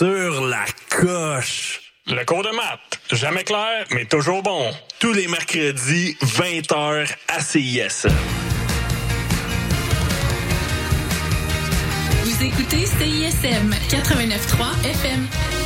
sur la coche. Le cours de maths, jamais clair, mais toujours bon. Tous les mercredis, 20h à CIS. Vous écoutez CISM 89.3 FM.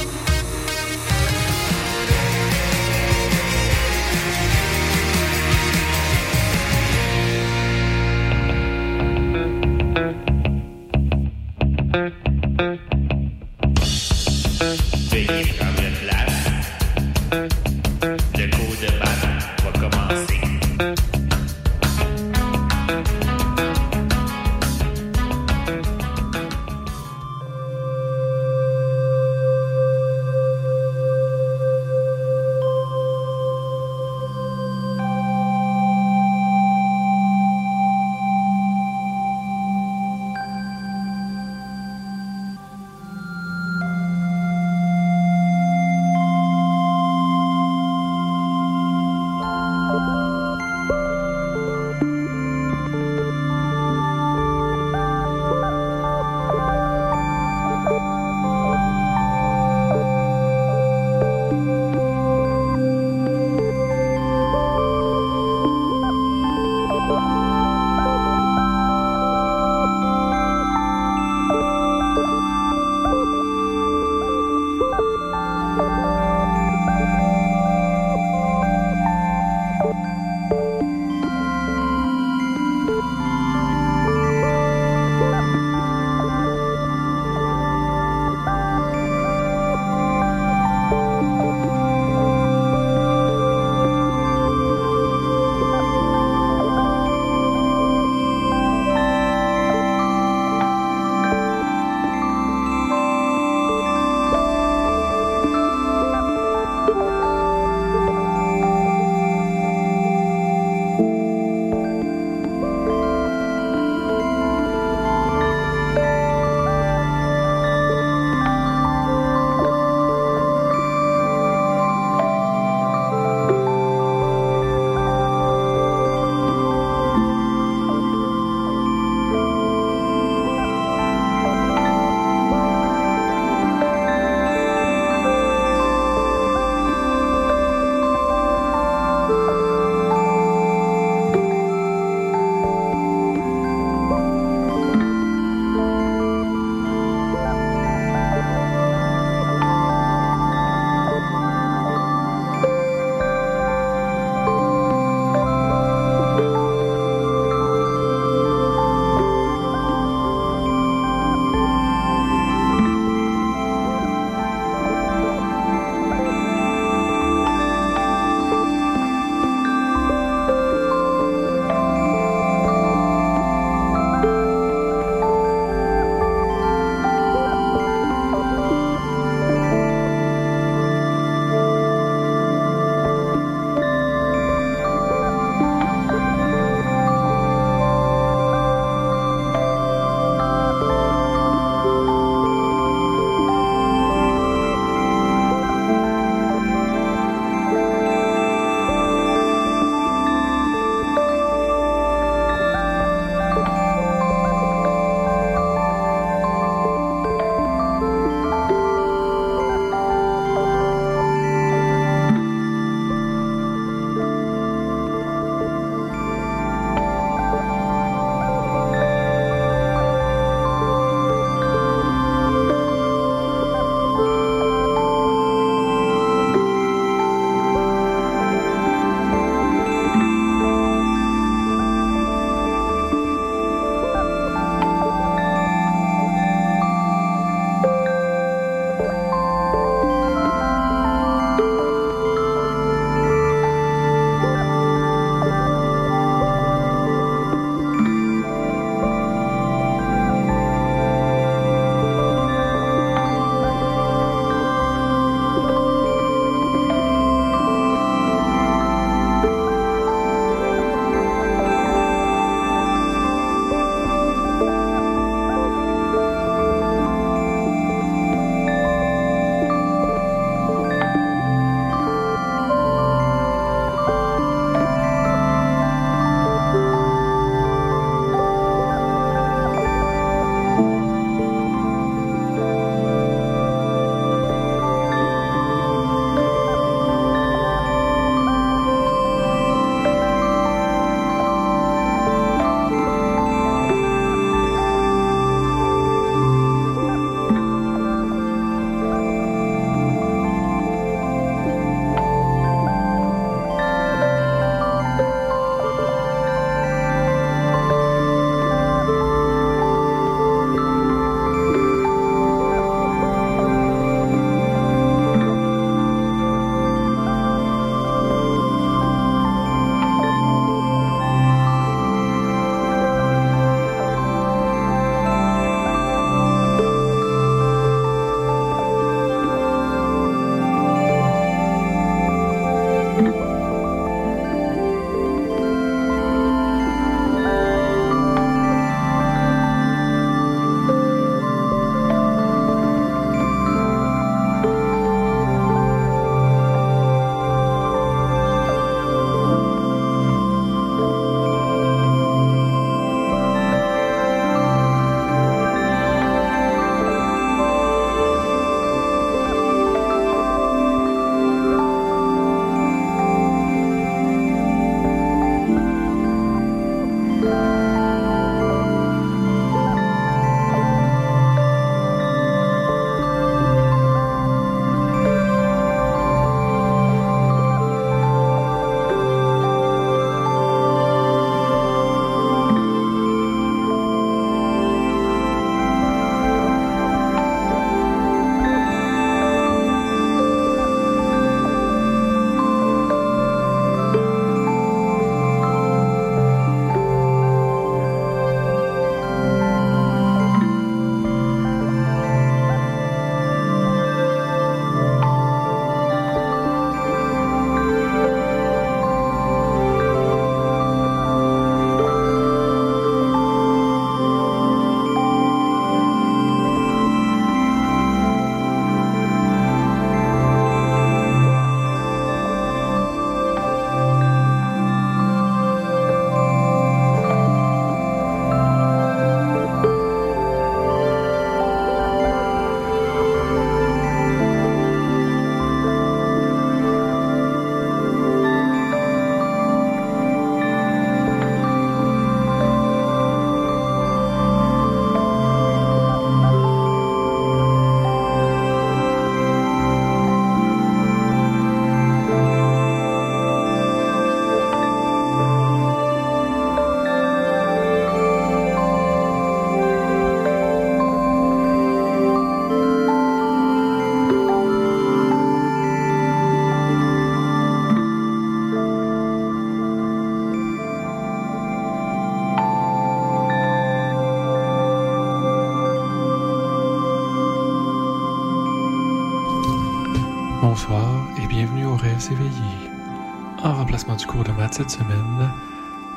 Cette semaine,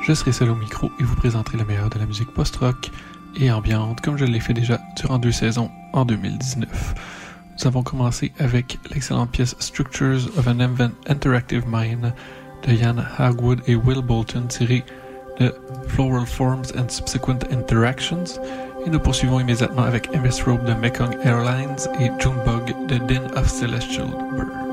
je serai seul au micro et vous présenterai le meilleur de la musique post-rock et ambiante comme je l'ai fait déjà durant deux saisons en 2019. Nous avons commencé avec l'excellente pièce Structures of an Interactive Mind de Ian Hagwood et Will Bolton tirée de Floral Forms and Subsequent Interactions et nous poursuivons immédiatement avec MS Robe de Mekong Airlines et Junebug de Din of Celestial Bird.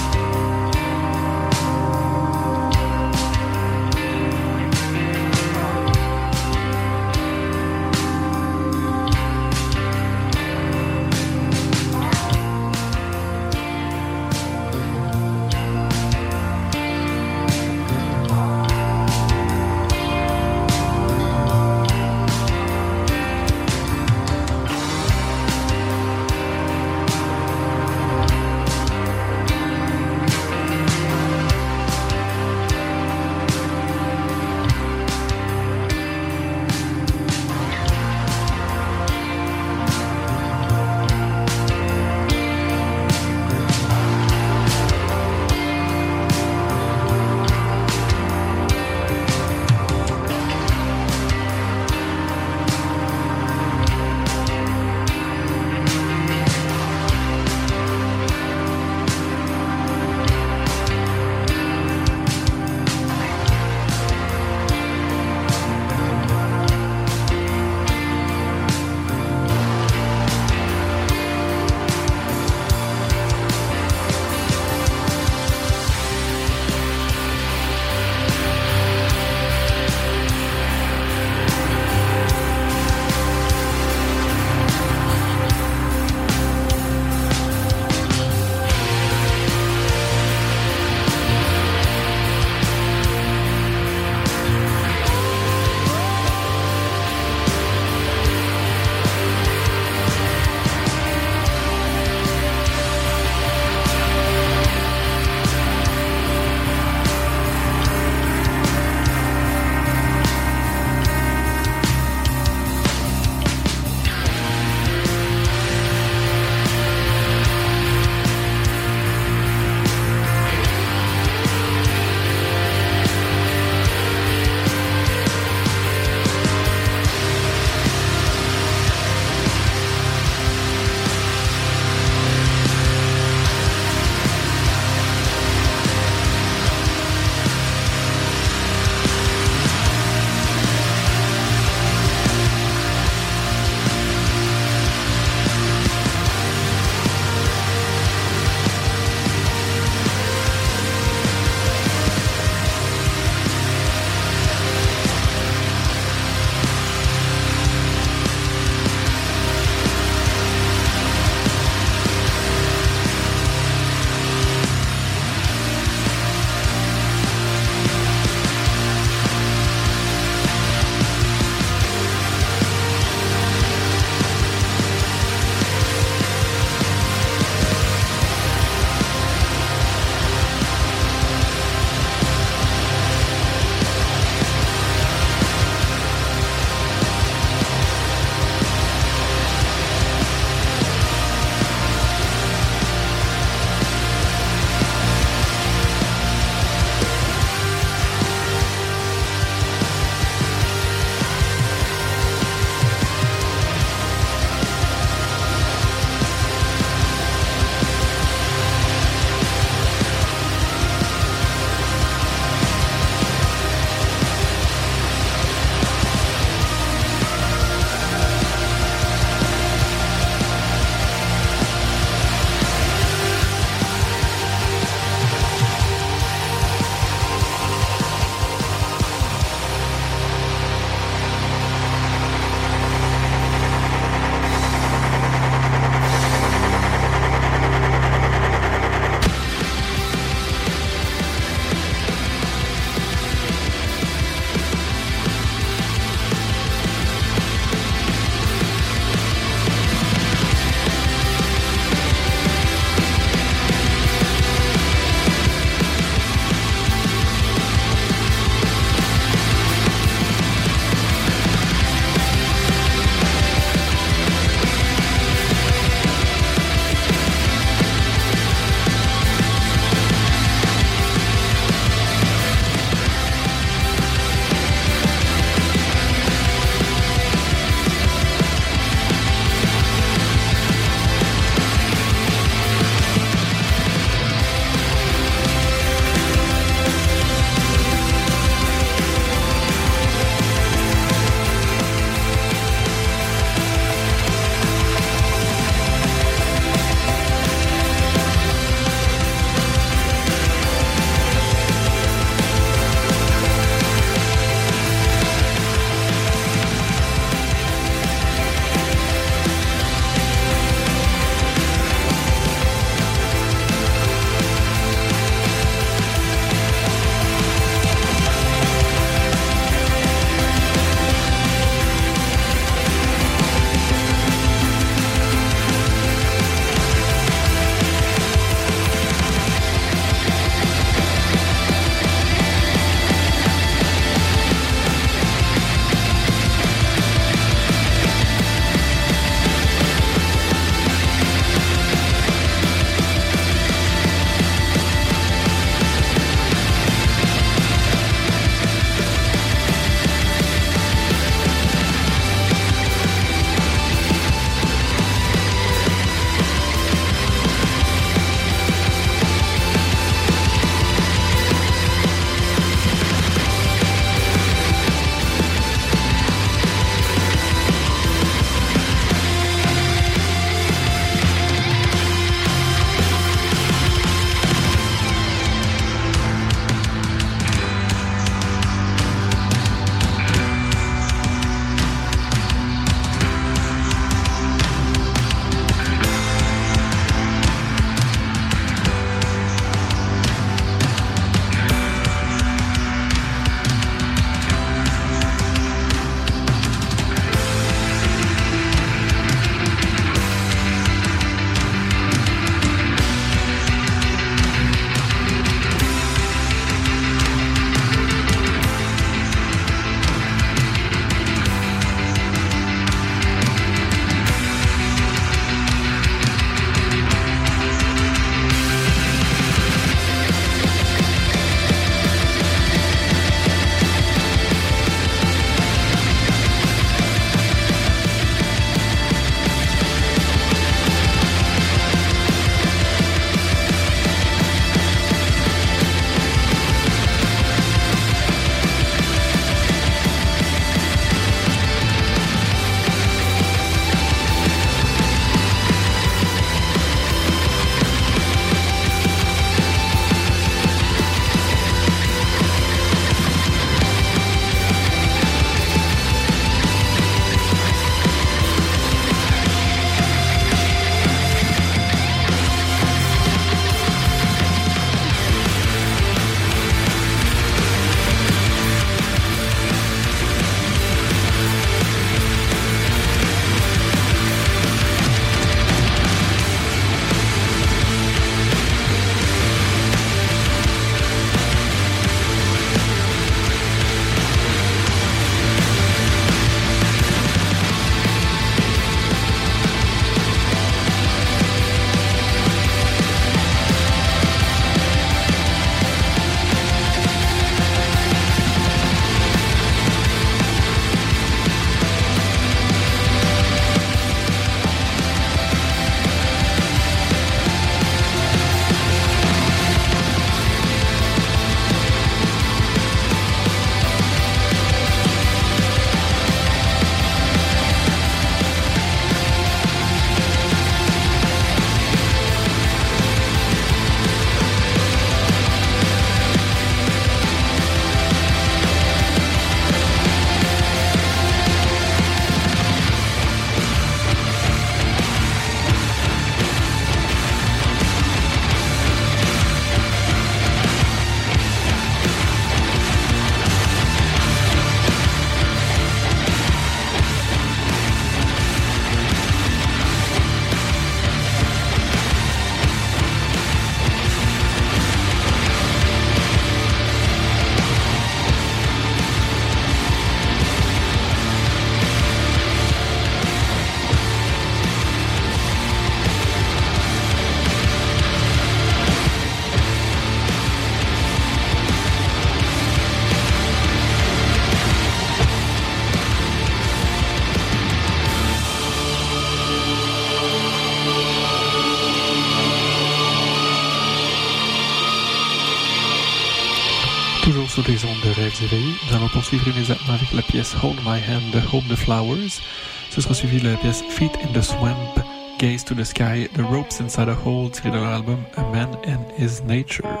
Éveillés, nous allons poursuivre immédiatement avec la pièce Hold My Hand de Hold the Flowers. Ce sera suivi de la pièce Feet in the Swamp, Gaze to the Sky, The Ropes Inside a Hole, tiré de leur album A Man and His Nature.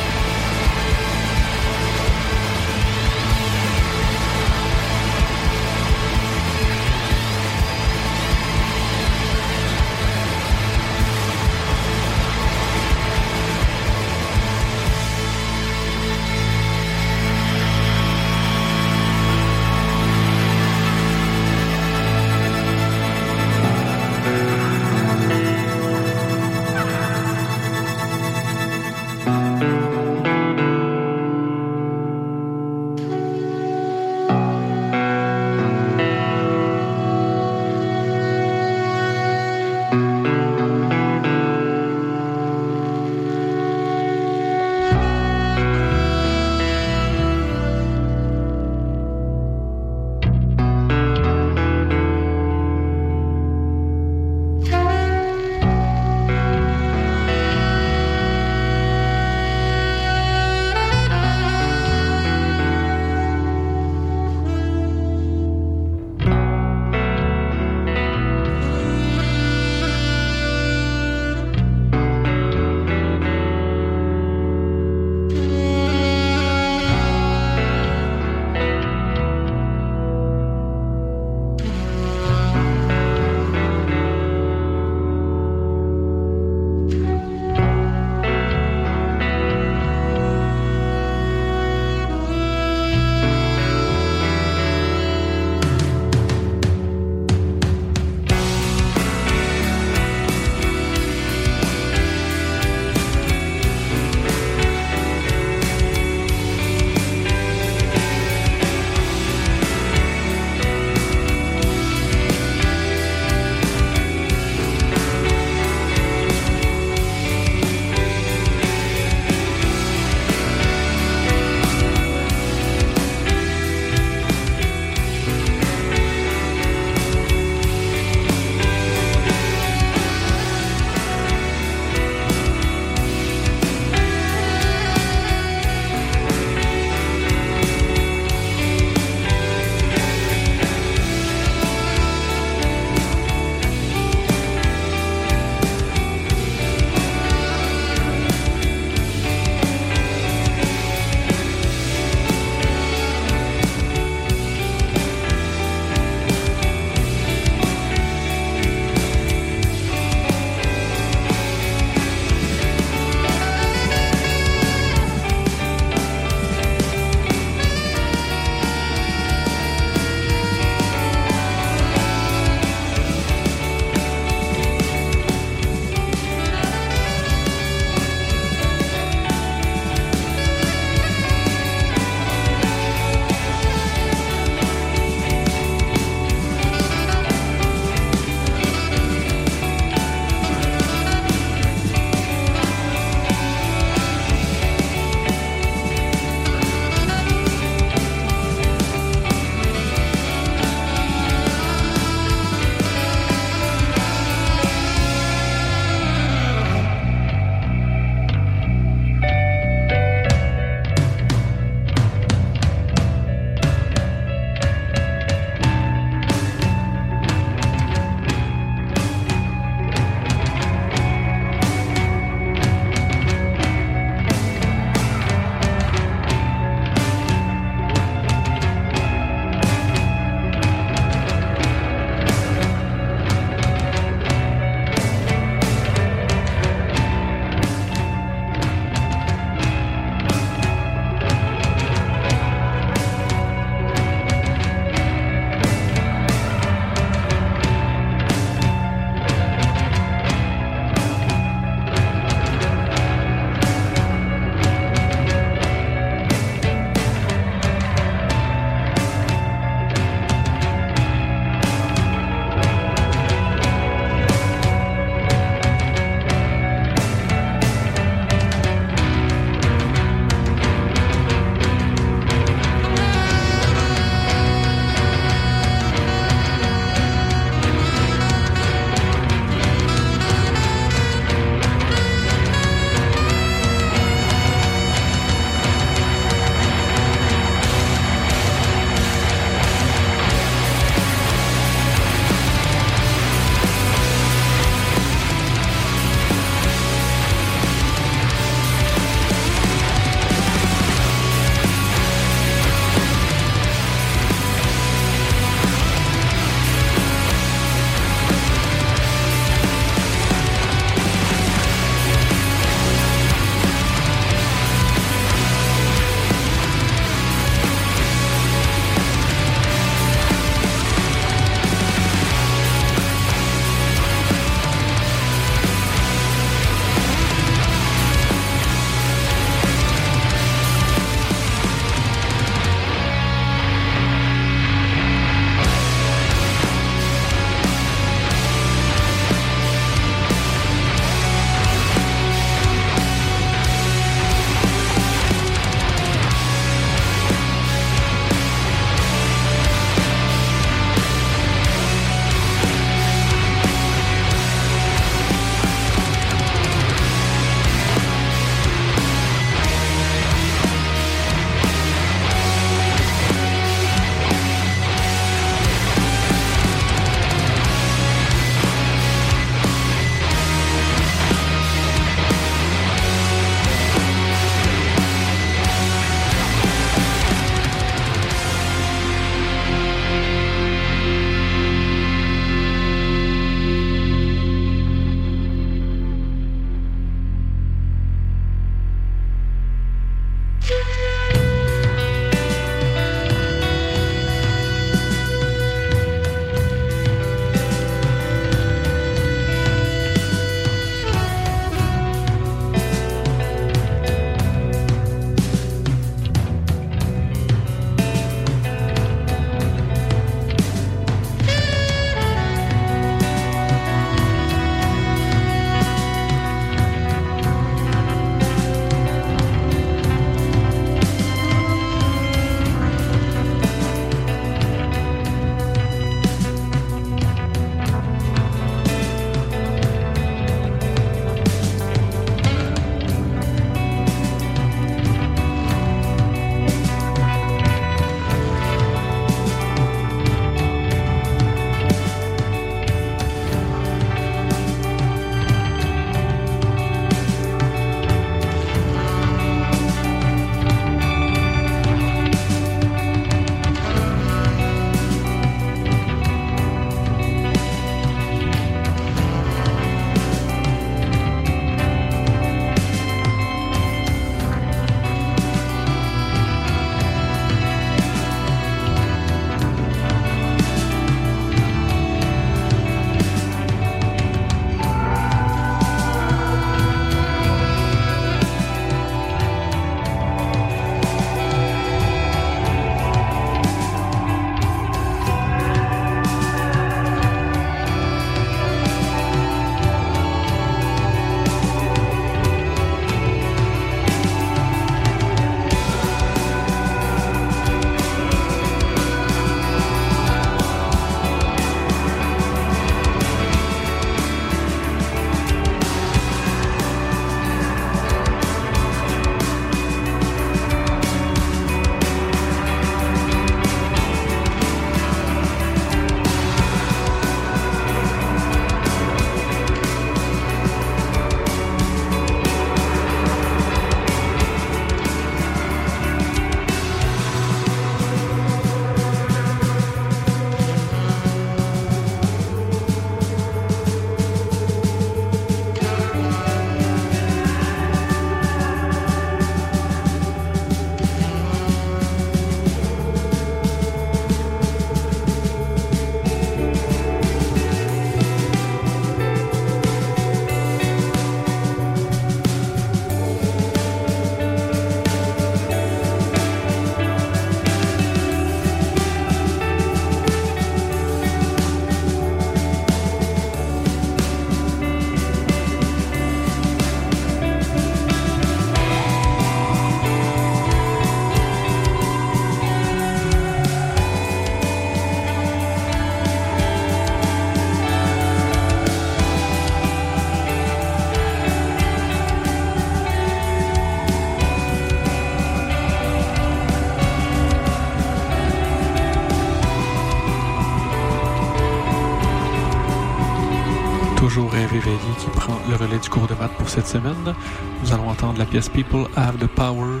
Relais du cours de maths pour cette semaine. Nous allons entendre la pièce People Have the Power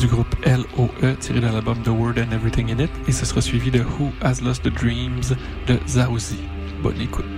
du groupe LOE tiré de l'album The Word and Everything in It et ce sera suivi de Who Has Lost the Dreams de Zaozi. Bonne écoute.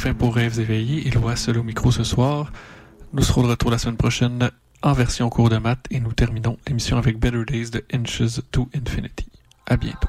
Fin pour Rêves éveillés, il voit seul au micro ce soir. Nous serons de retour la semaine prochaine en version cours de maths et nous terminons l'émission avec Better Days de Inches to Infinity. À bientôt.